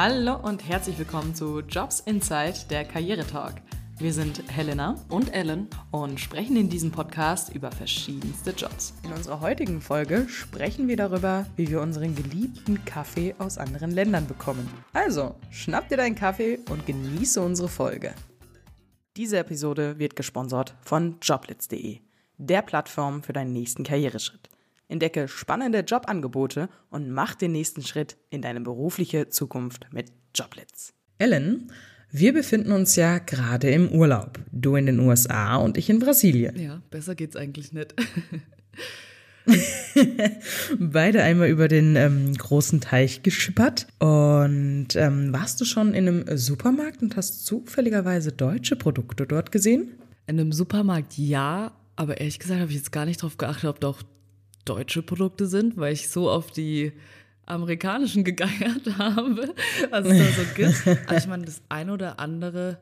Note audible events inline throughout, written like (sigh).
Hallo und herzlich willkommen zu Jobs Inside, der Karrieretalk. Wir sind Helena und Ellen und sprechen in diesem Podcast über verschiedenste Jobs. In unserer heutigen Folge sprechen wir darüber, wie wir unseren geliebten Kaffee aus anderen Ländern bekommen. Also, schnapp dir deinen Kaffee und genieße unsere Folge. Diese Episode wird gesponsert von joblitz.de, der Plattform für deinen nächsten Karriereschritt. Entdecke spannende Jobangebote und mach den nächsten Schritt in deine berufliche Zukunft mit Joblitz. Ellen, wir befinden uns ja gerade im Urlaub. Du in den USA und ich in Brasilien. Ja, besser geht's eigentlich nicht. (laughs) Beide einmal über den ähm, großen Teich geschippert. Und ähm, warst du schon in einem Supermarkt und hast zufälligerweise deutsche Produkte dort gesehen? In einem Supermarkt ja, aber ehrlich gesagt habe ich jetzt gar nicht darauf geachtet, ob da auch deutsche Produkte sind, weil ich so auf die amerikanischen (laughs) gegeiert habe, was es da so (laughs) gibt. Aber ich meine, das eine oder andere,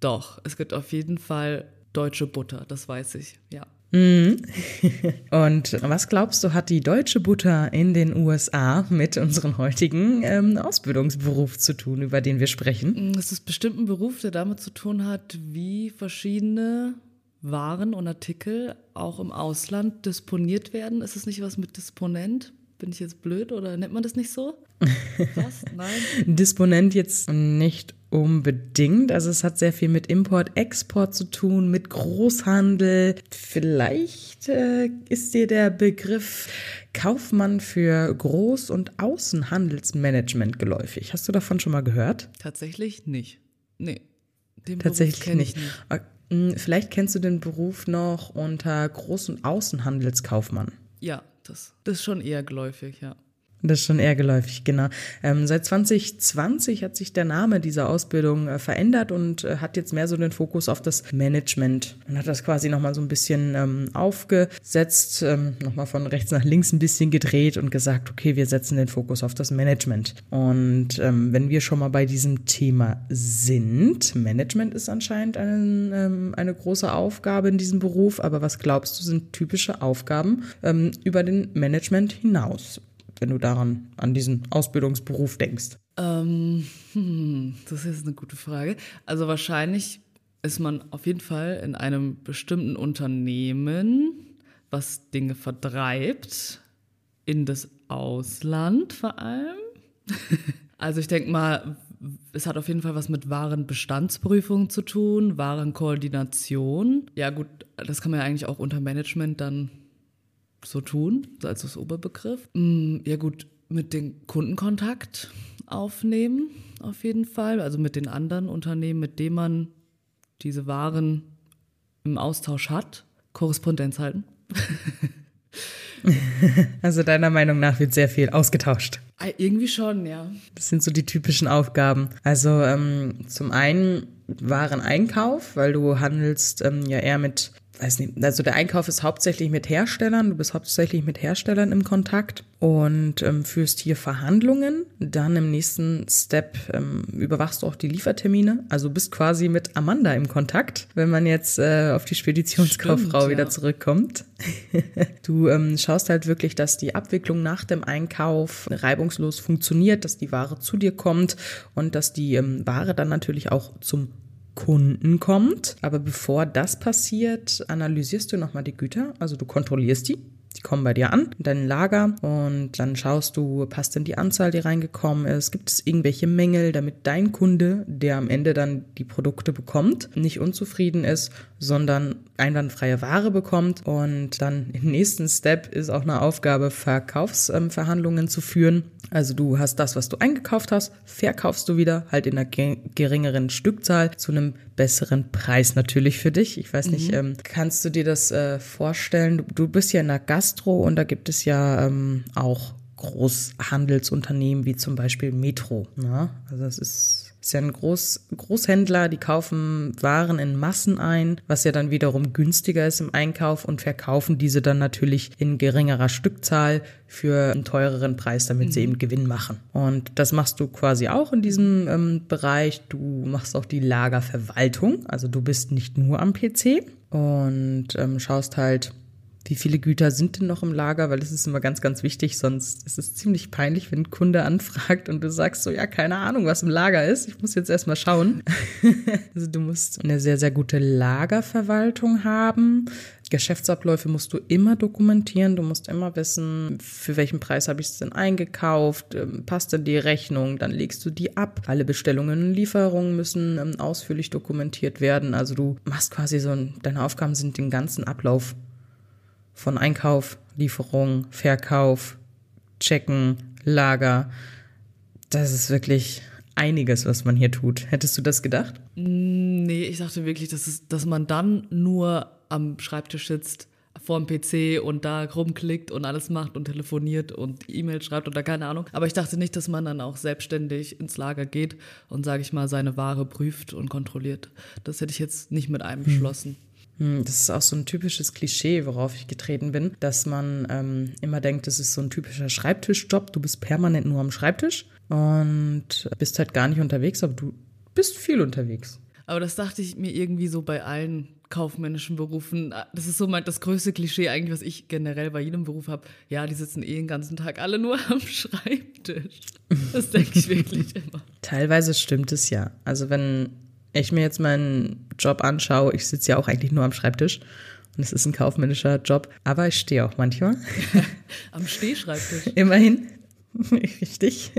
doch. Es gibt auf jeden Fall deutsche Butter, das weiß ich, ja. Mhm. (laughs) Und was glaubst du, hat die deutsche Butter in den USA mit unserem heutigen ähm, Ausbildungsberuf zu tun, über den wir sprechen? Es ist bestimmt ein Beruf, der damit zu tun hat, wie verschiedene waren und Artikel auch im Ausland disponiert werden. Ist es nicht was mit Disponent? Bin ich jetzt blöd oder nennt man das nicht so? (laughs) Was? Nein? Disponent jetzt nicht unbedingt. Also es hat sehr viel mit Import, Export zu tun, mit Großhandel. Vielleicht äh, ist dir der Begriff Kaufmann für Groß- und Außenhandelsmanagement geläufig. Hast du davon schon mal gehört? Tatsächlich nicht. Nee. Den Tatsächlich nicht. nicht. Hm, vielleicht kennst du den Beruf noch unter Groß- und Außenhandelskaufmann. Ja, das, das ist schon eher geläufig, ja. Das ist schon eher geläufig, genau. Ähm, seit 2020 hat sich der Name dieser Ausbildung äh, verändert und äh, hat jetzt mehr so den Fokus auf das Management. Man hat das quasi nochmal so ein bisschen ähm, aufgesetzt, ähm, nochmal von rechts nach links ein bisschen gedreht und gesagt, okay, wir setzen den Fokus auf das Management. Und ähm, wenn wir schon mal bei diesem Thema sind, Management ist anscheinend ein, ähm, eine große Aufgabe in diesem Beruf, aber was glaubst du, sind typische Aufgaben ähm, über den Management hinaus? Wenn du daran, an diesen Ausbildungsberuf denkst? Ähm, hm, (laughs) das ist eine gute Frage. Also wahrscheinlich ist man auf jeden Fall in einem bestimmten Unternehmen, was Dinge vertreibt, in das Ausland vor allem. (laughs) also ich denke mal, es hat auf jeden Fall was mit Warenbestandsprüfung zu tun, Warenkoordination. Ja gut, das kann man ja eigentlich auch unter Management dann so tun, als das Oberbegriff. Mm, ja gut, mit dem Kundenkontakt aufnehmen, auf jeden Fall. Also mit den anderen Unternehmen, mit denen man diese Waren im Austausch hat. Korrespondenz halten. (laughs) Also deiner Meinung nach wird sehr viel ausgetauscht. Ah, irgendwie schon, ja. Das sind so die typischen Aufgaben. Also ähm, zum einen Wareneinkauf, weil du handelst ähm, ja eher mit weiß nicht, also der Einkauf ist hauptsächlich mit Herstellern, du bist hauptsächlich mit Herstellern im Kontakt und ähm, führst hier Verhandlungen. Dann im nächsten Step ähm, überwachst du auch die Liefertermine, also bist quasi mit Amanda im Kontakt, wenn man jetzt äh, auf die Speditionskauffrau Stimmt, wieder ja. zurückkommt. (laughs) du ähm, schaust halt wirklich, dass die Abwicklung nach dem Einkauf reibungslos funktioniert, dass die Ware zu dir kommt und dass die ähm, Ware dann natürlich auch zum Kunden kommt. Aber bevor das passiert, analysierst du nochmal die Güter, also du kontrollierst die. Die kommen bei dir an, in dein Lager und dann schaust du, passt denn die Anzahl, die reingekommen ist? Gibt es irgendwelche Mängel, damit dein Kunde, der am Ende dann die Produkte bekommt, nicht unzufrieden ist, sondern einwandfreie Ware bekommt und dann im nächsten Step ist auch eine Aufgabe, Verkaufsverhandlungen zu führen. Also du hast das, was du eingekauft hast, verkaufst du wieder, halt in einer geringeren Stückzahl zu einem besseren Preis natürlich für dich. Ich weiß mhm. nicht, ähm, kannst du dir das äh, vorstellen? Du, du, bist ja in der Gastro und da gibt es ja ähm, auch Großhandelsunternehmen wie zum Beispiel Metro. Ne? Also das ist ist ja ein Groß, Großhändler, die kaufen Waren in Massen ein, was ja dann wiederum günstiger ist im Einkauf und verkaufen diese dann natürlich in geringerer Stückzahl für einen teureren Preis, damit mhm. sie eben Gewinn machen. Und das machst du quasi auch in diesem ähm, Bereich. Du machst auch die Lagerverwaltung, also du bist nicht nur am PC und ähm, schaust halt, wie viele Güter sind denn noch im Lager, weil das ist immer ganz, ganz wichtig, sonst ist es ziemlich peinlich, wenn ein Kunde anfragt und du sagst so, ja, keine Ahnung, was im Lager ist, ich muss jetzt erstmal schauen. (laughs) also du musst eine sehr, sehr gute Lagerverwaltung haben. Geschäftsabläufe musst du immer dokumentieren. Du musst immer wissen, für welchen Preis habe ich es denn eingekauft, ähm, passt denn die Rechnung, dann legst du die ab. Alle Bestellungen und Lieferungen müssen ähm, ausführlich dokumentiert werden. Also du machst quasi so, ein, deine Aufgaben sind den ganzen Ablauf von Einkauf, Lieferung, Verkauf, Checken, Lager. Das ist wirklich einiges, was man hier tut. Hättest du das gedacht? Nee, ich dachte wirklich, dass, es, dass man dann nur am Schreibtisch sitzt, vor dem PC und da rumklickt und alles macht und telefoniert und E-Mail schreibt oder keine Ahnung. Aber ich dachte nicht, dass man dann auch selbstständig ins Lager geht und, sage ich mal, seine Ware prüft und kontrolliert. Das hätte ich jetzt nicht mit einem beschlossen. Hm, das ist auch so ein typisches Klischee, worauf ich getreten bin, dass man ähm, immer denkt, das ist so ein typischer Schreibtischjob. Du bist permanent nur am Schreibtisch und bist halt gar nicht unterwegs, aber du bist viel unterwegs. Aber das dachte ich mir irgendwie so bei allen kaufmännischen Berufen. Das ist so mein, das größte Klischee eigentlich, was ich generell bei jedem Beruf habe. Ja, die sitzen eh den ganzen Tag alle nur (laughs) am Schreibtisch. Das denke ich wirklich (laughs) immer. Teilweise stimmt es ja. Also wenn ich mir jetzt meinen Job anschaue, ich sitze ja auch eigentlich nur am Schreibtisch. Und es ist ein kaufmännischer Job, aber ich stehe auch manchmal. (laughs) am Stehschreibtisch. Immerhin. (laughs) Richtig.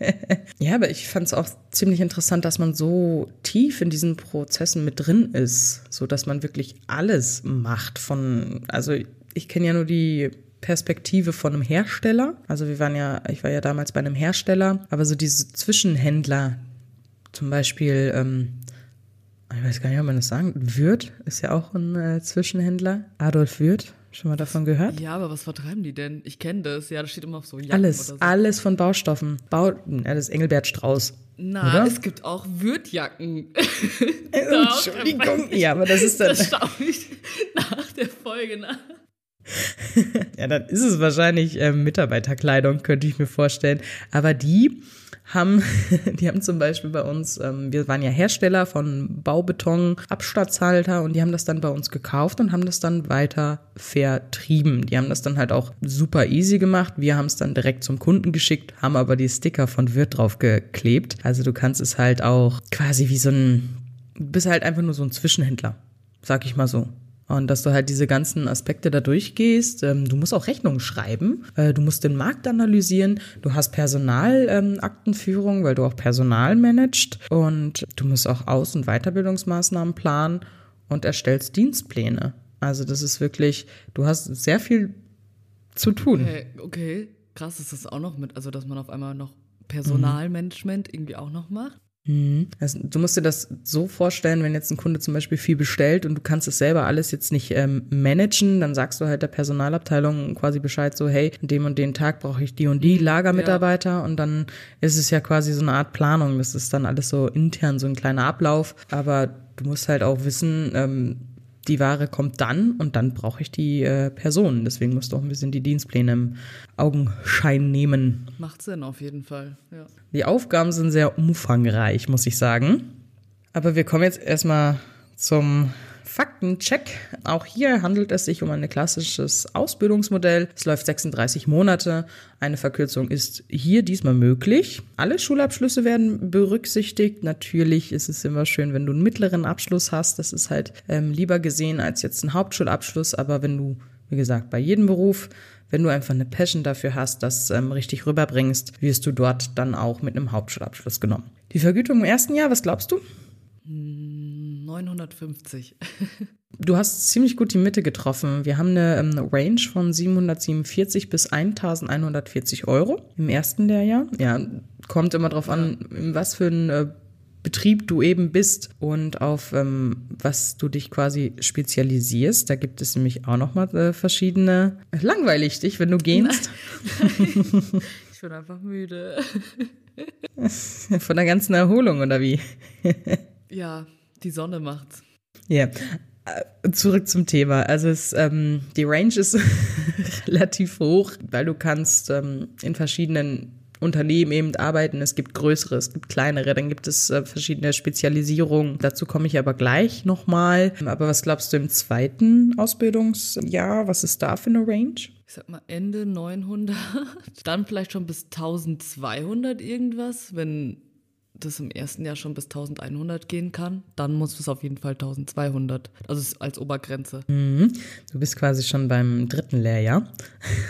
(laughs) ja, aber ich fand es auch ziemlich interessant, dass man so tief in diesen Prozessen mit drin ist, so dass man wirklich alles macht von, also ich kenne ja nur die Perspektive von einem Hersteller. Also wir waren ja, ich war ja damals bei einem Hersteller, aber so diese Zwischenhändler, zum Beispiel, ähm, ich weiß gar nicht, ob man das sagen, Würth ist ja auch ein äh, Zwischenhändler, Adolf Würth, Schon mal davon gehört? Ja, aber was vertreiben die denn? Ich kenne das. Ja, das steht immer auf so Jacken Alles, so. alles von Baustoffen. Bau, ja, das ist Engelbert Strauß. Na, oder? es gibt auch Würtjacken. (laughs) Äh, Entschuldigung. ja, aber das ist dann. Das schaue ich nach der Folge nach. (laughs) ja, dann ist es wahrscheinlich äh, Mitarbeiterkleidung, könnte ich mir vorstellen. Aber die haben, (laughs) die haben zum Beispiel bei uns, ähm, wir waren ja Hersteller von Baubeton, Abstandshalter und die haben das dann bei uns gekauft und haben das dann weiter vertrieben. Die haben das dann halt auch super easy gemacht. Wir haben es dann direkt zum Kunden geschickt, haben aber die Sticker von Wirt drauf geklebt. Also du kannst es halt auch quasi wie so ein, bist halt einfach nur so ein Zwischenhändler, sag ich mal so. Und dass du halt diese ganzen Aspekte da durchgehst. Ähm, du musst auch Rechnungen schreiben. Äh, du musst den Markt analysieren. Du hast Personalaktenführung, weil du auch Personal managst. Und du musst auch Aus- und Weiterbildungsmaßnahmen planen und erstellst Dienstpläne. Also das ist wirklich, du hast sehr viel zu tun. Okay, okay. krass ist das auch noch mit, also dass man auf einmal noch Personalmanagement mhm. irgendwie auch noch macht. Mhm. Also, du musst dir das so vorstellen, wenn jetzt ein Kunde zum Beispiel viel bestellt und du kannst es selber alles jetzt nicht ähm, managen, dann sagst du halt der Personalabteilung quasi Bescheid so, hey, an dem und den Tag brauche ich die und die mhm. Lagermitarbeiter ja. und dann ist es ja quasi so eine Art Planung. Das ist dann alles so intern, so ein kleiner Ablauf. Aber du musst halt auch wissen, ähm, die Ware kommt dann und dann brauche ich die äh, Person. Deswegen musst du auch ein bisschen die Dienstpläne im Augenschein nehmen. Macht Sinn auf jeden Fall, ja. Die Aufgaben sind sehr umfangreich, muss ich sagen. Aber wir kommen jetzt erstmal zum Faktencheck. Auch hier handelt es sich um ein klassisches Ausbildungsmodell. Es läuft 36 Monate. Eine Verkürzung ist hier diesmal möglich. Alle Schulabschlüsse werden berücksichtigt. Natürlich ist es immer schön, wenn du einen mittleren Abschluss hast. Das ist halt ähm, lieber gesehen als jetzt ein Hauptschulabschluss. Aber wenn du, wie gesagt, bei jedem Beruf wenn du einfach eine Passion dafür hast, das ähm, richtig rüberbringst, wirst du dort dann auch mit einem Hauptschulabschluss genommen. Die Vergütung im ersten Jahr, was glaubst du? 950. (laughs) Du hast ziemlich gut die Mitte getroffen. Wir haben eine, ähm, Range von 747 bis 1140 Euro im ersten Lehrjahr. Ja, kommt immer drauf an, in was für ein äh, Betrieb du eben bist und auf ähm, was du dich quasi spezialisierst. Da gibt es nämlich auch nochmal äh, verschiedene. Langweilig dich, wenn du gehst. (laughs) Ich bin einfach müde. (laughs) Von der ganzen Erholung oder wie? ja, die Sonne macht's. Ja. Äh, zurück zum Thema. Also es, ähm, die Range ist (laughs) relativ hoch, weil du kannst ähm, in verschiedenen Unternehmen eben arbeiten. Es gibt größere, es gibt kleinere, dann gibt es äh, verschiedene Spezialisierungen. Dazu komme ich aber gleich nochmal. Aber was glaubst du im zweiten Ausbildungsjahr? Was ist da für eine Range? Ich sag mal Ende 900, (laughs) dann vielleicht schon bis 1200 irgendwas, wenn das im ersten Jahr schon bis 1100 gehen kann, dann muss es auf jeden Fall 1200, also als Obergrenze. Mhm. Du bist quasi schon beim dritten Lehrjahr.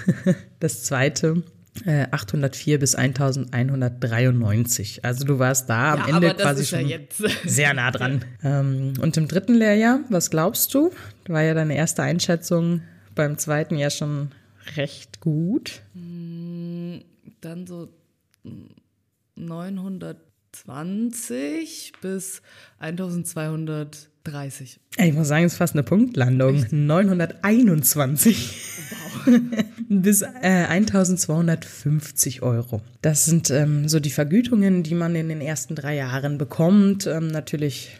(laughs) Das zweite 804 äh, bis 1193. Also du warst da am ja, Ende quasi schon ja (laughs) sehr nah dran. Ähm, und im dritten Lehrjahr, was glaubst du? War ja deine erste Einschätzung beim zweiten Jahr schon recht gut. Mm, dann so 920 bis 1230. Ich muss sagen, es ist fast eine Punktlandung. Echt? 921. Wow. (laughs) bis äh, 1250 Euro. Das sind ähm, so die Vergütungen, die man in den ersten drei Jahren bekommt. Ähm, natürlich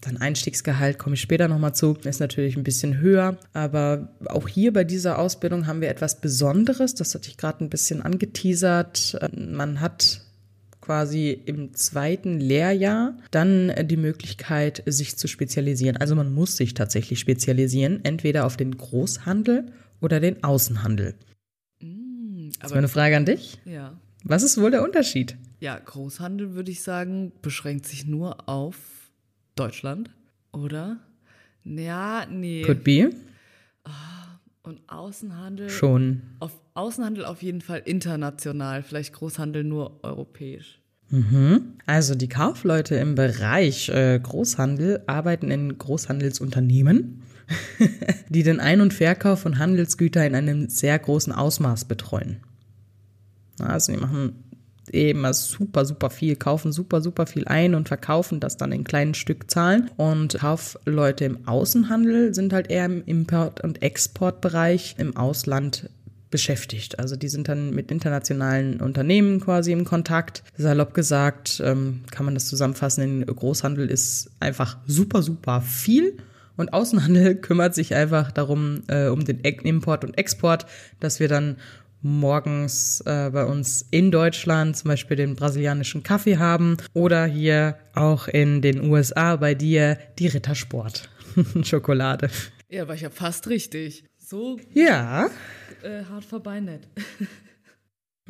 dann Einstiegsgehalt, komme ich später nochmal zu, ist natürlich ein bisschen höher. Aber auch hier bei dieser Ausbildung haben wir etwas Besonderes. Das hatte ich gerade ein bisschen angeteasert. Ähm, man hat quasi im zweiten Lehrjahr dann die Möglichkeit, sich zu spezialisieren. Also man muss sich tatsächlich spezialisieren, entweder auf den Großhandel oder den Außenhandel. Mm, das war eine Frage an dich. Ja. Was ist wohl der Unterschied? Ja, Großhandel würde ich sagen, beschränkt sich nur auf Deutschland, oder? Ja, nee. Could be. Ah, und Außenhandel. Schon. Auf Außenhandel auf jeden Fall international, vielleicht Großhandel nur europäisch. Mhm. Also die Kaufleute im Bereich äh, Großhandel arbeiten in Großhandelsunternehmen (laughs) die den Ein- und Verkauf von Handelsgütern in einem sehr großen Ausmaß betreuen. Also die machen eben super, super viel, kaufen super, super viel ein und verkaufen das dann in kleinen Stückzahlen. Und Kaufleute im Außenhandel sind halt eher im Import- und Exportbereich im Ausland beschäftigt. Also die sind dann mit internationalen Unternehmen quasi im Kontakt. Salopp gesagt, ähm, kann man das zusammenfassen, Großhandel ist einfach super, super viel und Außenhandel (laughs) kümmert sich einfach darum, äh, um den Import und Export, dass wir dann morgens äh, bei uns in Deutschland zum Beispiel den brasilianischen Kaffee haben oder hier auch in den USA bei dir die Rittersport (laughs) Schokolade. Ja, war ich ja fast richtig. So ja. Äh, hart vorbei nicht. (laughs)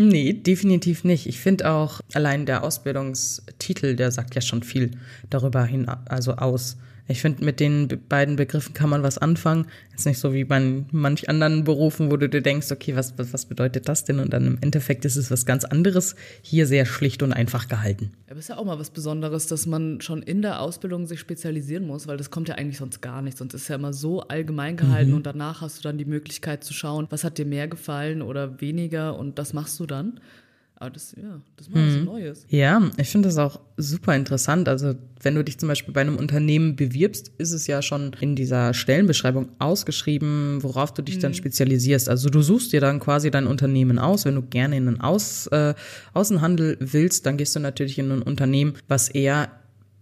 Nee, definitiv nicht. Ich finde auch allein der Ausbildungstitel, der sagt ja schon viel darüber hin, also aus. Ich finde, mit den beiden Begriffen kann man was anfangen. Ist nicht so wie bei manch anderen Berufen, wo du dir denkst, okay, was, was, bedeutet das denn? Und dann im Endeffekt ist es was ganz anderes. Hier sehr schlicht und einfach gehalten. Aber ist ja auch mal was Besonderes, dass man schon in der Ausbildung sich spezialisieren muss, weil das kommt ja eigentlich sonst gar nicht. Sonst ist es ja immer so allgemein gehalten mhm. und danach hast du dann die Möglichkeit zu schauen, was hat dir mehr gefallen oder weniger und das machst du dann. Aber das, ja, das war mhm. was Neues. Ja, ich finde das auch super interessant. Also, wenn du dich zum Beispiel bei einem Unternehmen bewirbst, ist es ja schon in dieser Stellenbeschreibung ausgeschrieben, worauf du dich mhm. dann spezialisierst. Also, du suchst dir dann quasi dein Unternehmen aus. Wenn du gerne in einen aus, äh, Außenhandel willst, dann gehst du natürlich in ein Unternehmen, was eher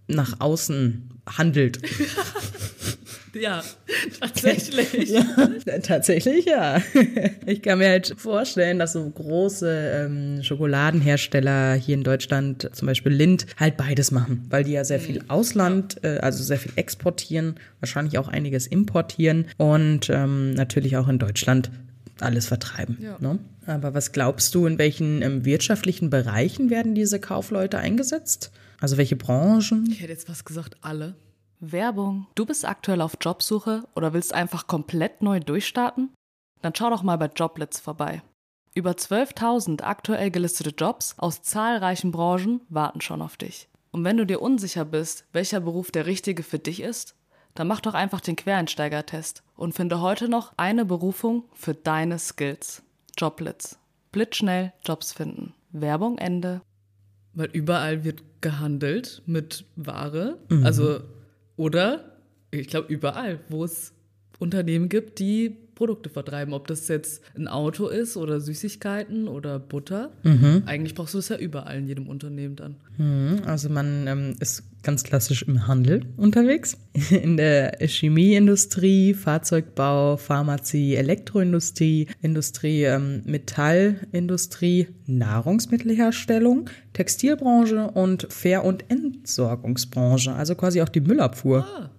nach außen handelt. (laughs) Ja, (laughs) tatsächlich. ja, tatsächlich, ja. (laughs) Ich kann mir halt vorstellen, dass so große ähm, Schokoladenhersteller hier in Deutschland, zum Beispiel Lind, halt beides machen, weil die ja sehr viel Ausland, äh, also sehr viel exportieren, wahrscheinlich auch einiges importieren und ähm, natürlich auch in Deutschland alles vertreiben. Ja. Ne? Aber was glaubst du, in welchen ähm, wirtschaftlichen Bereichen werden diese Kaufleute eingesetzt? Also welche Branchen? Ich hätte jetzt was gesagt, alle. Werbung. Du bist aktuell auf Jobsuche oder willst einfach komplett neu durchstarten? Dann schau doch mal bei Joblets vorbei. Über 12.000 aktuell gelistete Jobs aus zahlreichen Branchen warten schon auf dich. Und wenn du dir unsicher bist, welcher Beruf der richtige für dich ist, dann mach doch einfach den Quereinsteiger-Test und finde heute noch eine Berufung für deine Skills. Joblets. Blitzschnell Jobs finden. Werbung Ende. Weil überall wird gehandelt mit Ware. Mhm. Also oder? Ich glaube, überall, wo es Unternehmen gibt, die Produkte vertreiben. Ob das jetzt ein Auto ist oder Süßigkeiten oder Butter. Mhm. Eigentlich brauchst du das ja überall in jedem Unternehmen dann. Mhm, Also man ähm, ist ganz klassisch im Handel unterwegs. (laughs) In der Chemieindustrie, Fahrzeugbau, Pharmazie, Elektroindustrie, Industrie, ähm, Metallindustrie, Nahrungsmittelherstellung, Textilbranche und Fair- und Entsorgungsbranche. Also quasi auch die Müllabfuhr. Ah,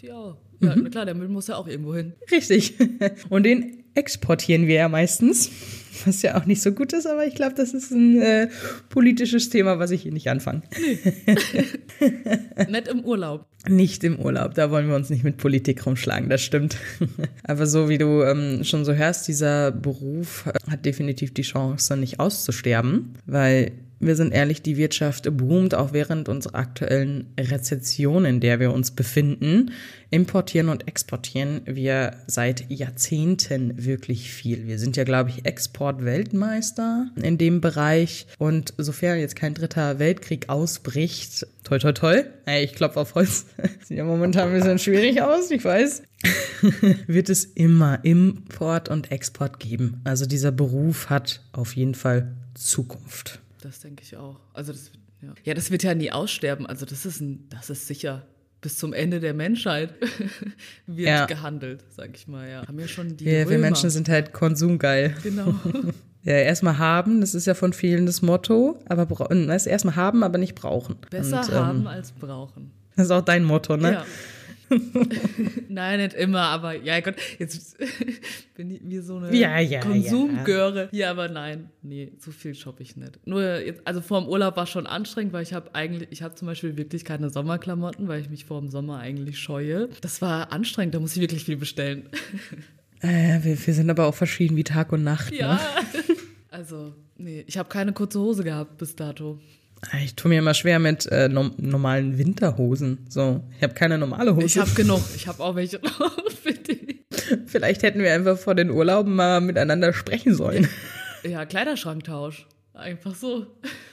die auch. Ja, na klar, der Müll muss ja auch irgendwo hin. Richtig. (laughs) Und den exportieren wir ja meistens, was ja auch nicht so gut ist, aber ich glaube, das ist ein äh, politisches Thema, was ich hier nicht anfange. Nicht im Urlaub. Nicht im Urlaub, da wollen wir uns nicht mit Politik rumschlagen, das stimmt. (laughs) Aber so wie du ähm, schon so hörst, dieser Beruf äh, hat definitiv die Chance, nicht auszusterben, weil wir sind ehrlich, die Wirtschaft boomt auch während unserer aktuellen Rezession, in der wir uns befinden. Importieren und exportieren wir seit Jahrzehnten wirklich viel. Wir sind ja, glaube ich, Exportweltmeister in dem Bereich. Und sofern jetzt kein dritter Weltkrieg ausbricht, toi toi toi, ey, ich klopfe auf Holz, (laughs) sieht ja momentan ein bisschen schwierig aus, ich weiß, (laughs) wird es immer Import und Export geben. Also dieser Beruf hat auf jeden Fall Zukunft. Das denke ich auch. Also das, ja. ja, das wird ja nie aussterben. Also das ist ein, das ist sicher. Bis zum Ende der Menschheit (laughs) wird Ja. gehandelt, sag ich mal. Ja, haben ja schon die Wir, wir. Menschen sind halt konsumgeil. Genau. (laughs) Ja, erstmal haben, das ist ja von vielen das Motto, aber weißt, erstmal haben, aber nicht brauchen. Besser Und, haben Ähm, als brauchen. das ist auch dein Motto, ne? Ja. (laughs) Nein, nicht immer, aber ja Gott, jetzt (laughs) bin ich wie so eine Ja, ja, Konsumgöre. Ja. aber nein, nee, so viel shoppe ich nicht. Nur jetzt, also vor dem Urlaub war schon anstrengend, weil ich habe eigentlich, ich habe zum Beispiel wirklich keine Sommerklamotten, weil ich mich vor dem Sommer eigentlich scheue. Das war anstrengend, da muss ich wirklich viel bestellen. (laughs) Äh, wir, wir sind aber auch verschieden wie Tag und Nacht. Ja. Ne? Also, nee, ich habe keine kurze Hose gehabt bis dato. Ich tue mir immer schwer mit äh, nom normalen Winterhosen. So, ich habe keine normale Hose. Ich habe (laughs) genug, ich habe auch welche (laughs) für die. Vielleicht hätten wir einfach vor den Urlauben mal miteinander sprechen sollen. Ja, Kleiderschranktausch. Einfach so.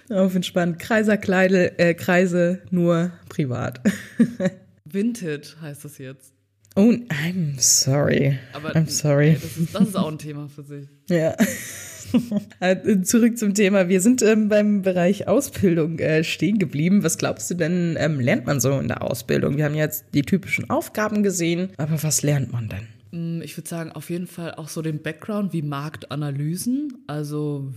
Auf entspannt. Kreiserkleidel, äh, Kreise nur privat. (laughs) Vintage heißt das jetzt. Oh, I'm sorry. Aber I'm sorry. Das ist, das ist auch ein Thema für sich. Ja. (laughs) Äh, Zurück zum Thema. Wir sind ähm, beim Bereich Ausbildung äh, stehen geblieben. Was glaubst du denn, ähm, lernt man so in der Ausbildung? Wir haben jetzt die typischen Aufgaben gesehen, aber was lernt man denn? Mm, Ich würde sagen, auf jeden Fall auch so den Background wie Marktanalysen. Also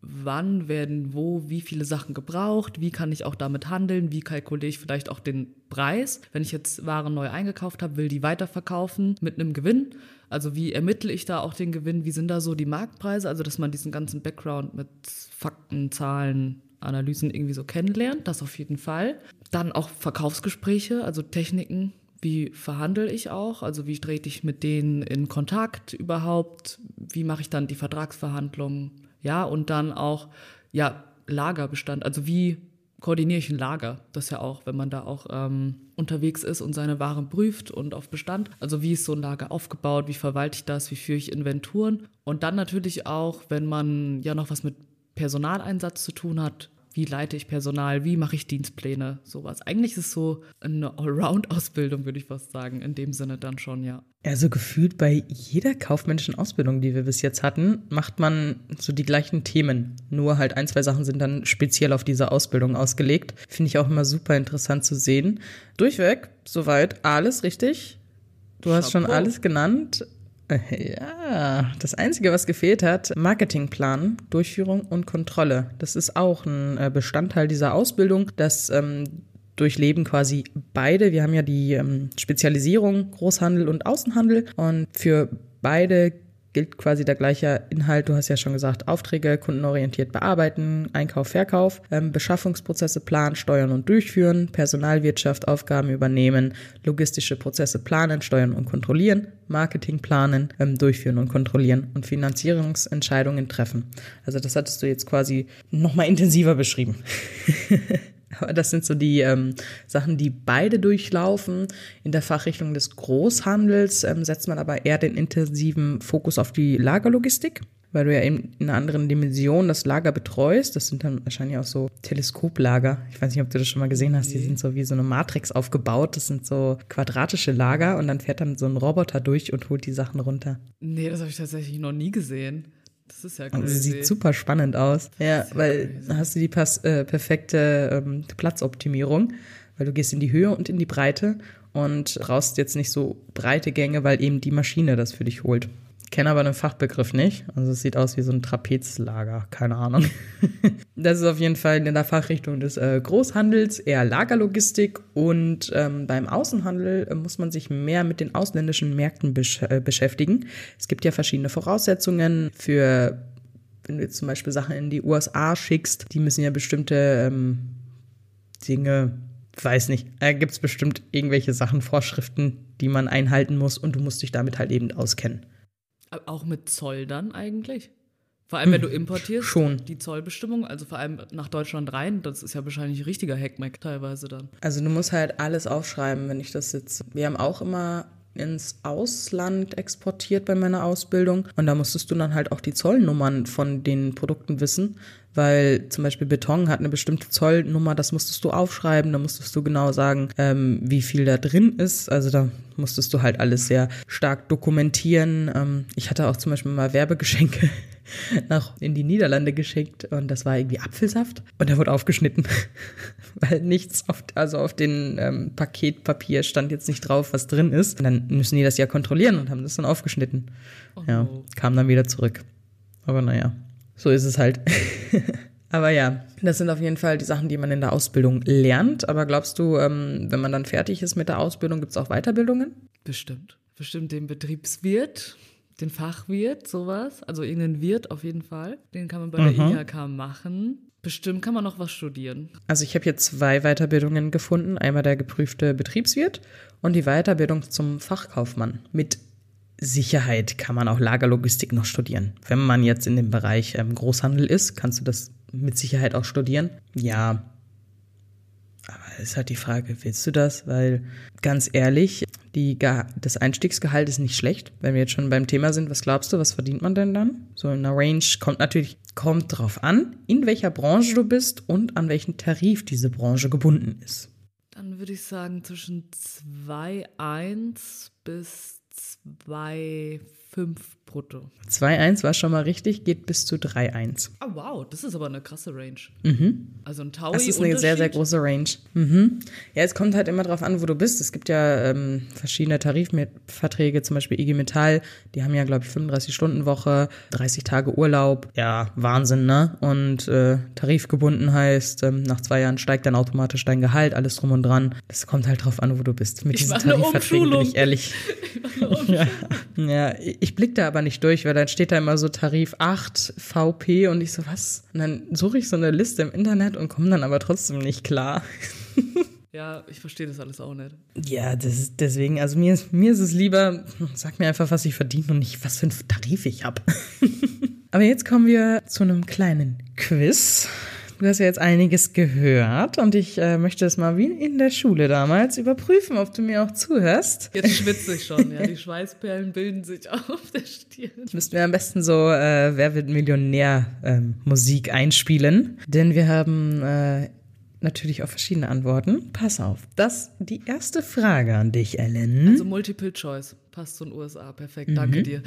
wann werden wo wie viele Sachen gebraucht, wie kann ich auch damit handeln, wie kalkuliere ich vielleicht auch den Preis. Wenn ich jetzt Waren neu eingekauft habe, will die weiterverkaufen mit einem Gewinn. Also wie ermittle ich da auch den Gewinn, wie sind da so die Marktpreise, also dass man diesen ganzen Background mit Fakten, Zahlen, Analysen irgendwie so kennenlernt, das auf jeden Fall. Dann auch Verkaufsgespräche, also Techniken, wie verhandle ich auch? Also wie trete ich mit denen in Kontakt überhaupt? Wie mache ich dann die Vertragsverhandlungen? Ja, und dann auch, ja, Lagerbestand. Also wie koordiniere ich ein Lager? Das ja auch, wenn man da auch ähm, unterwegs ist und seine Waren prüft und auf Bestand. Also wie ist so ein Lager aufgebaut? Wie verwalte ich das? Wie führe ich Inventuren? Und dann natürlich auch, wenn man ja noch was mit Personaleinsatz zu tun hat, wie leite ich Personal, wie mache ich Dienstpläne, sowas. Eigentlich ist es so eine Allround-Ausbildung, würde ich fast sagen, in dem Sinne dann schon, ja. Also gefühlt bei jeder kaufmännischen Ausbildung, die wir bis jetzt hatten, macht man so die gleichen Themen. Nur halt ein, zwei Sachen sind dann speziell auf diese Ausbildung ausgelegt. Finde ich auch immer super interessant zu sehen. Durchweg, soweit, alles richtig. Du hast schon alles genannt. Ja, das Einzige, was gefehlt hat, Marketingplan, Durchführung und Kontrolle. Das ist auch ein äh, Bestandteil dieser Ausbildung, das ähm, durchleben quasi beide. Wir haben ja die ähm, Spezialisierung Großhandel und Außenhandel und für beide gilt quasi der gleiche Inhalt. Du hast ja schon gesagt, Aufträge kundenorientiert bearbeiten, Einkauf, Verkauf, ähm, Beschaffungsprozesse planen, steuern und durchführen, Personalwirtschaft, Aufgaben übernehmen, logistische Prozesse planen, steuern und kontrollieren, Marketing planen, ähm, durchführen und kontrollieren und Finanzierungsentscheidungen treffen. Also das hattest du jetzt quasi nochmal intensiver beschrieben. (laughs) Aber (laughs) das sind so die ähm, Sachen, die beide durchlaufen. In der Fachrichtung des Großhandels ähm, setzt man aber eher den intensiven Fokus auf die Lagerlogistik. weil du ja in einer anderen Dimension das Lager betreust. Das sind dann wahrscheinlich auch so Teleskoplager. Ich weiß nicht, ob du das schon mal gesehen hast. Die sind so wie so eine Matrix aufgebaut. Das sind so quadratische Lager und dann fährt dann so ein Roboter durch und holt die Sachen runter. Nee, das habe ich tatsächlich noch nie gesehen. Das ist ja Also crazy. sieht super spannend aus. Ja, weil crazy. hast du die pass äh, perfekte ähm, Platzoptimierung, weil du gehst in die Höhe und in die Breite und brauchst jetzt nicht so breite Gänge, weil eben die Maschine das für dich holt. Kenne aber den Fachbegriff nicht. Also es sieht aus wie so ein Trapezlager, keine Ahnung. (laughs) das ist auf jeden Fall in der Fachrichtung des äh, Großhandels, eher Lagerlogistik und ähm, beim Außenhandel äh, muss man sich mehr mit den ausländischen Märkten besch äh, beschäftigen. Es gibt ja verschiedene Voraussetzungen für, wenn du jetzt zum Beispiel Sachen in die USA schickst, die müssen ja bestimmte ähm, Dinge, weiß nicht, da gibt es bestimmt irgendwelche Sachen, Vorschriften, die man einhalten muss und du musst dich damit halt eben auskennen. Aber Auch mit Zoll dann eigentlich? Vor allem, wenn du importierst, schon. die Zollbestimmung, also vor allem nach Deutschland rein, das ist ja wahrscheinlich ein richtiger Hackmack teilweise dann. Also du musst halt alles aufschreiben, wenn ich das jetzt. Wir haben auch immer ins Ausland exportiert bei meiner Ausbildung und da musstest du dann halt auch die Zollnummern von den Produkten wissen, weil zum Beispiel Beton hat eine bestimmte Zollnummer, das musstest du aufschreiben, da musstest du genau sagen, ähm, wie viel da drin ist. Also da musstest du halt alles sehr stark dokumentieren. Ähm, ich hatte auch zum Beispiel mal Werbegeschenke (laughs) nach in die Niederlande geschickt und das war irgendwie Apfelsaft und der wurde aufgeschnitten, (laughs) weil nichts auf, also auf den ähm, Paketpapier stand jetzt nicht drauf, was drin ist. Und dann müssen die das ja kontrollieren und haben das dann aufgeschnitten. Ja, Oh. kam dann wieder zurück. Aber naja, so ist es halt. (laughs) Aber ja, das sind auf jeden Fall die Sachen, die man in der Ausbildung lernt. Aber glaubst du, ähm, wenn man dann fertig ist mit der Ausbildung, gibt es auch Weiterbildungen? Bestimmt. Bestimmt den Betriebswirt, den Fachwirt, sowas. Also irgendeinen Wirt auf jeden Fall. Den kann man bei der IHK machen. Bestimmt kann man noch was studieren. Also ich habe hier zwei Weiterbildungen gefunden. Einmal der geprüfte Betriebswirt und die Weiterbildung zum Fachkaufmann. Mit Sicherheit kann man auch Lagerlogistik noch studieren. Wenn man jetzt in dem Bereich ähm, Großhandel ist, kannst du das mit Sicherheit auch studieren. Ja. Aber ist halt die Frage, willst du das? Weil ganz ehrlich, die, das Einstiegsgehalt ist nicht schlecht. Wenn wir jetzt schon beim Thema sind, was glaubst du, was verdient man denn dann? So in einer Range kommt natürlich, kommt drauf an, in welcher Branche du bist und an welchen Tarif diese Branche gebunden ist. Dann würde ich sagen zwischen 2,1 bis 2,5 brutto. 2,1 war schon mal richtig, geht bis zu 3,1. Ah, wow, das ist aber eine krasse Range. Also ein Taui Das ist eine sehr, sehr große Range. Mhm. Ja, es kommt halt immer drauf an, wo du bist. Es gibt ja ähm, verschiedene Tarifverträge, zum Beispiel IG Metall, die haben ja, glaube ich, 35-Stunden-Woche, 30 Tage Urlaub. Ja, Wahnsinn, ne? Und äh, tarifgebunden heißt, ähm, nach zwei Jahren steigt dann automatisch dein Gehalt, alles drum und dran. Das kommt halt drauf an, wo du bist. Mit Ich diesen Tarifverträgen bin ich ehrlich. (laughs) ja, ja, ich blick da aber nicht durch, weil dann steht da immer so Tarif 8 VP und ich so, was? Und dann suche ich so eine Liste im Internet und komme dann aber trotzdem nicht klar. (laughs) Ja, ich verstehe das alles auch nicht. Ja, das ist deswegen, also mir ist, mir ist es lieber, sag mir einfach, was ich verdiene und nicht, was für einen Tarif ich habe. (laughs) aber jetzt kommen wir zu einem kleinen Quiz. Du hast ja jetzt einiges gehört und ich äh, möchte es mal wie in der Schule damals überprüfen, ob du mir auch zuhörst. Jetzt schwitze ich schon, ja. (laughs) Die Schweißperlen bilden sich (laughs) auf der Stirn. Müssten wir am besten so äh, Wer wird Millionär ähm, Musik einspielen, denn wir haben äh, natürlich auch verschiedene Antworten. Pass auf, das die erste Frage an dich, Ellen. Also Multiple Choice. Passt zu den USA. Perfekt. Danke dir.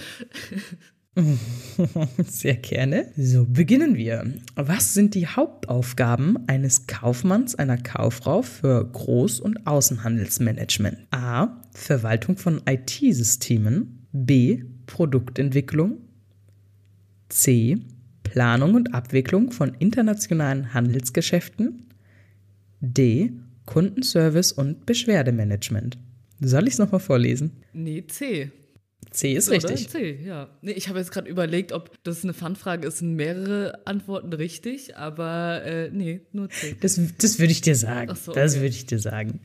(laughs) Sehr gerne. So, beginnen wir. Was sind die Hauptaufgaben eines Kaufmanns, einer Kauffrau für Groß- und Außenhandelsmanagement? A. Verwaltung von IT-Systemen. B. Produktentwicklung. C. Planung und Abwicklung von internationalen Handelsgeschäften. D. Kundenservice und Beschwerdemanagement. Soll ich es nochmal vorlesen? Nee, C. C ist Oder? richtig. C, ja. Nee, ich habe jetzt gerade überlegt, ob das eine Fanfrage ist. Sind mehrere Antworten richtig, aber äh, nee, nur C. Das, das würde ich dir sagen. So, Das okay. würde ich dir sagen.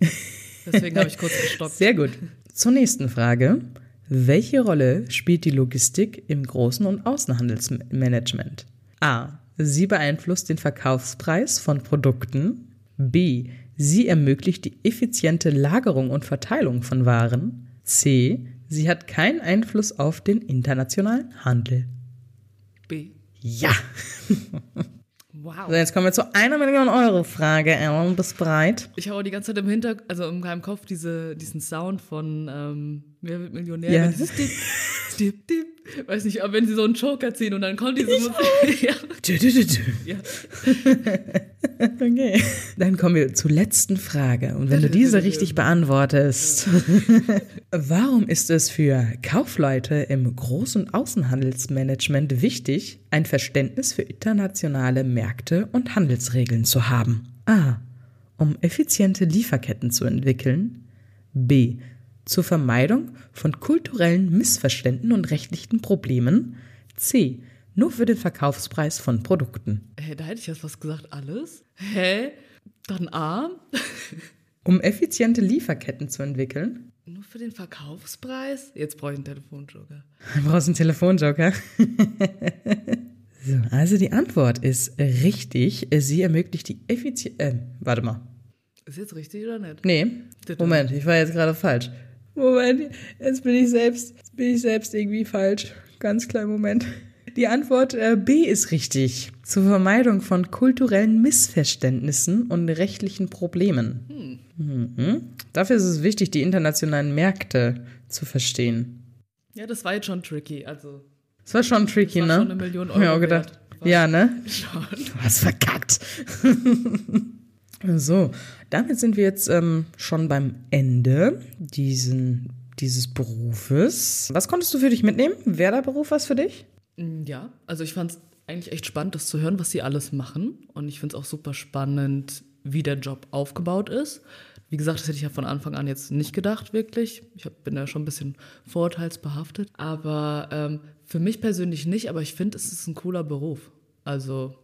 Deswegen habe ich kurz (laughs) gestoppt. Sehr gut. Zur nächsten Frage. Welche Rolle spielt die Logistik im Großen- und Außenhandelsmanagement? A. Sie beeinflusst den Verkaufspreis von Produkten. B. Sie ermöglicht die effiziente Lagerung und Verteilung von Waren. C. Sie hat keinen Einfluss auf den internationalen Handel. B. Ja. Wow. So, jetzt kommen wir zu einer Million Euro Frage. Alan, bist du bereit? Ich habe die ganze Zeit im Hintergrund, also in meinem Kopf diese, diesen Sound von ähm, Wer wird Millionär? Ja. Dieses (laughs) Dip, Dip. Weiß nicht, aber wenn sie so einen Joker ziehen und dann kommt diese Musik. (laughs) ja, ja. (laughs) Okay. Dann kommen wir zur letzten Frage. Und wenn du (laughs) diese richtig beantwortest, warum ist es für Kaufleute im Groß- und Außenhandelsmanagement wichtig, ein Verständnis für internationale Märkte und Handelsregeln zu haben? A. Um effiziente Lieferketten zu entwickeln. B. Zur Vermeidung von kulturellen Missverständen und rechtlichen Problemen. C. Nur für den Verkaufspreis von Produkten. Hä, da hätte ich jetzt was gesagt, alles? Hä? Dann A? (laughs) Um effiziente Lieferketten zu entwickeln. Nur für den Verkaufspreis? Jetzt brauche ich einen Telefonjoker. Du brauchst einen Telefonjoker. (laughs) so, also die Antwort ist richtig. Sie ermöglicht die Effizienz. Äh, warte mal. Ist jetzt richtig oder nicht? Nee. Moment, ich war jetzt gerade falsch. Moment, jetzt bin ich selbst, bin ich selbst irgendwie falsch. Ganz kleinen Moment. Die Antwort äh, B ist richtig. Zur Vermeidung von kulturellen Missverständnissen und rechtlichen Problemen. Mhm. Dafür ist es wichtig, die internationalen Märkte zu verstehen. Ja, das war jetzt schon tricky. Also, Das war schon tricky, war ne? schon eine Million Hab ich Euro auch gedacht. wert. Ja, ne? (laughs) schon. Du hast verkackt. (laughs) so, damit sind wir jetzt ähm, schon beim Ende diesen, dieses Berufes. Was konntest du für dich mitnehmen? Wäre der Beruf was für dich? Mm, Ja, also ich fand es eigentlich echt spannend, das zu hören, was sie alles machen. Und ich finde es auch super spannend, wie der Job aufgebaut ist. Wie gesagt, das hätte ich ja von Anfang an jetzt nicht gedacht, wirklich. Ich hab, bin da schon ein bisschen vorurteilsbehaftet. Aber ähm, für mich persönlich nicht, aber ich finde, es ist ein cooler Beruf. Also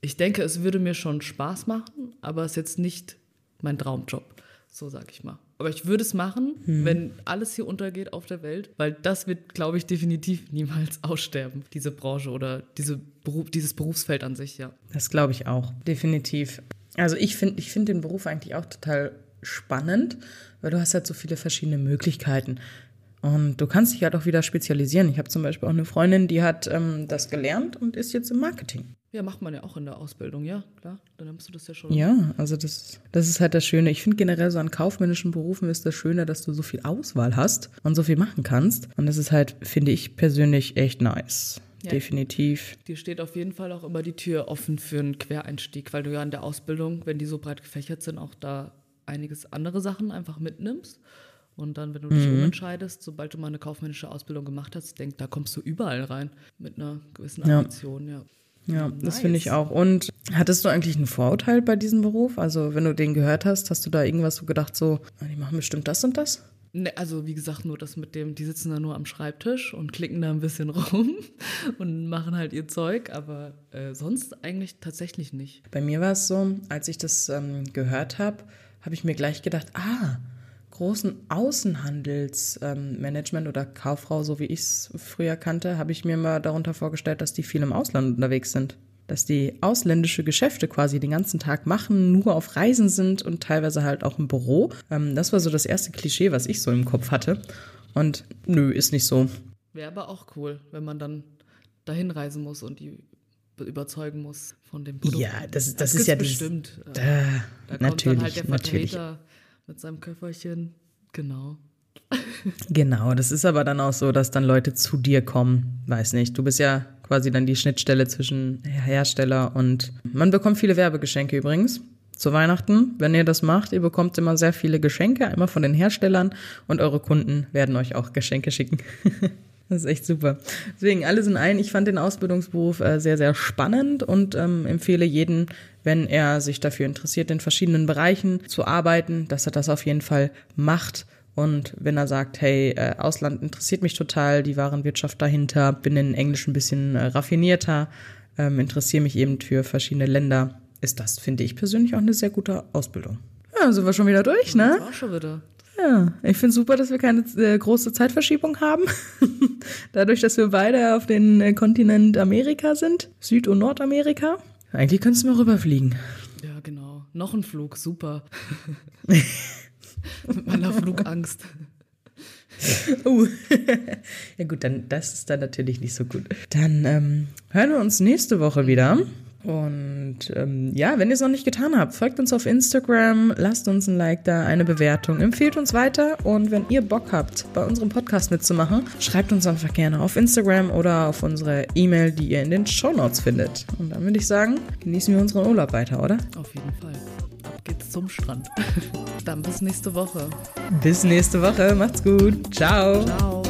ich denke, es würde mir schon Spaß machen, aber es ist jetzt nicht mein Traumjob. So sag ich mal. Aber ich würde es machen, wenn alles hier untergeht auf der Welt, weil das wird, glaube ich, definitiv niemals (laughs) aussterben, diese Branche oder diese Beruf, dieses Berufsfeld an sich, ja. Das glaube ich auch, definitiv. Also ich finde ich find den Beruf eigentlich auch total spannend, weil du hast halt so viele verschiedene Möglichkeiten. Und du kannst dich halt auch wieder spezialisieren. Ich habe zum Beispiel auch eine Freundin, die hat ähm, das gelernt und ist jetzt im Marketing. Ja, macht man ja auch in der Ausbildung, ja, klar. Dann nimmst du das ja schon. Ja, also das, das ist halt das Schöne. Ich finde generell so an kaufmännischen Berufen ist das Schöne, dass du so viel Auswahl hast und so viel machen kannst. Und das ist halt, finde ich persönlich, echt nice. Ja. Definitiv. Dir steht auf jeden Fall auch immer die Tür offen für einen Quereinstieg, weil du ja in der Ausbildung, wenn die so breit gefächert sind, auch da einiges andere Sachen einfach mitnimmst. Und dann, wenn du dich umentscheidest, sobald du mal eine kaufmännische Ausbildung gemacht hast, denk, da kommst du überall rein mit einer gewissen. Ambition, ja. Ja, das Nice. finde ich auch. Und hattest du eigentlich einen Vorurteil bei diesem Beruf? Also, wenn du den gehört hast, hast du da irgendwas so gedacht, so, ah, die machen bestimmt das und das? Ne, also wie gesagt, nur das mit dem, die sitzen da nur am Schreibtisch und klicken da ein bisschen (laughs) rum und machen halt ihr Zeug, aber äh, sonst eigentlich tatsächlich nicht. Bei mir war es so, als ich das ähm, gehört habe, habe ich mir gleich gedacht, ah, großen Außenhandelsmanagement ähm, oder Kauffrau, so wie ich es früher kannte, habe ich mir mal darunter vorgestellt, dass die viel im Ausland unterwegs sind. Dass die ausländische Geschäfte quasi den ganzen Tag machen, nur auf Reisen sind und teilweise halt auch im Büro. Ähm, das war so das erste Klischee, was ich so im Kopf hatte. Und nö, ist nicht so. Wäre aber auch cool, wenn man dann dahin reisen muss und die be- überzeugen muss von dem Produkt. Ja, das, das, gibt's ist ja bestimmt. Da, Da kommt natürlich, dann halt der natürlich. Mit seinem Köfferchen. Genau. Genau, das ist aber dann auch so, dass dann Leute zu dir kommen. Weiß nicht, du bist ja quasi dann die Schnittstelle zwischen Hersteller und man bekommt viele Werbegeschenke übrigens. Zu Weihnachten, wenn ihr das macht, ihr bekommt immer sehr viele Geschenke, einmal von den Herstellern und eure Kunden werden euch auch Geschenke schicken. (laughs) Das ist echt super. Deswegen, alles in allen, ich fand den Ausbildungsberuf äh, sehr, sehr spannend und ähm, empfehle jeden, wenn er sich dafür interessiert, in verschiedenen Bereichen zu arbeiten, dass er das auf jeden Fall macht. Und wenn er sagt, hey, äh, Ausland interessiert mich total, die Warenwirtschaft dahinter, bin in Englisch ein bisschen äh, raffinierter, ähm, interessiere mich eben für verschiedene Länder, ist das, finde ich persönlich, auch eine sehr gute Ausbildung. Ja, sind wir schon wieder durch, ne? Das war schon wieder. Ja, ich finde super, dass wir keine äh, große Zeitverschiebung haben. (laughs) Dadurch, dass wir beide auf den äh, Kontinent Amerika sind, Süd- und Nordamerika. Eigentlich könntest du mal rüberfliegen. Ja, genau. Noch ein Flug, super. (laughs) Mit meiner Flugangst. (laughs) Uh. (laughs) ja gut, dann das ist dann natürlich nicht so gut. Dann ähm, hören wir uns nächste Woche wieder. Und ähm, ja, wenn ihr es noch nicht getan habt, folgt uns auf Instagram, lasst uns ein Like da, eine Bewertung, empfehlt uns weiter und wenn ihr Bock habt, bei unserem Podcast mitzumachen, schreibt uns einfach gerne auf Instagram oder auf unsere E-Mail, die ihr in den Show Notes findet. Und dann würde ich sagen, genießen wir unseren Urlaub weiter, oder? Auf jeden Fall. Ab geht's zum Strand. (laughs) Dann bis nächste Woche. Bis nächste Woche, macht's gut. Ciao. Ciao.